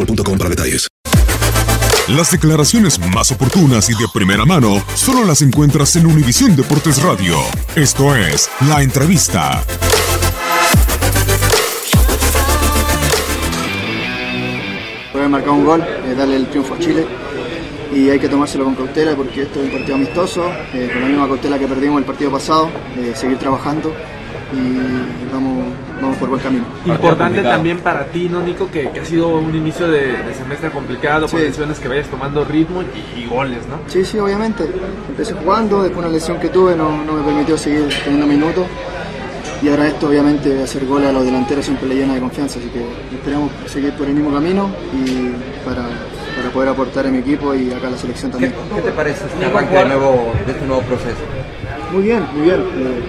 boostmobile.com para detalles. Las declaraciones más oportunas y de primera mano solo las encuentras en Univisión Deportes Radio. Esto es La Entrevista. Poder marcar un gol, eh, darle el triunfo a Chile y hay que tomárselo con cautela porque esto es un partido amistoso, eh, con la misma cautela que perdimos el partido pasado, eh, seguir trabajando y vamos, vamos por buen camino. Importante también para ti, ¿no, Nico? Que, que ha sido un inicio de, de semestre complicado, Sí. por lesiones que vayas tomando ritmo y, y goles, ¿no? Sí, sí, obviamente. Empecé jugando, después una lesión que tuve no, no me permitió seguir teniendo minutos. Y ahora esto, obviamente, hacer goles a los delanteros siempre le llena de confianza. Así que esperamos seguir por el mismo camino y para, para poder aportar a mi equipo y acá a la selección también. ¿Qué te parece este arranque de, nuevo, de este nuevo proceso? Muy bien, muy bien. Eh,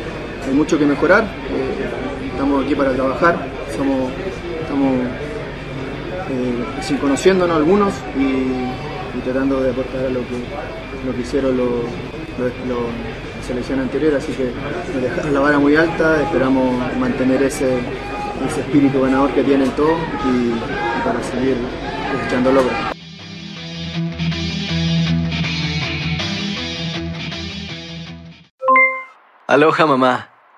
hay mucho que mejorar. eh, estamos aquí para trabajar. Somos, estamos eh, conociéndonos algunos y, tratando de aportar a lo que, lo que hicieron los, los- los- selección anterior. Así que nos dejaron la vara muy alta. Esperamos mantener ese, ese espíritu ganador que tienen todos y, y para seguir echando logros. Aloha mamá,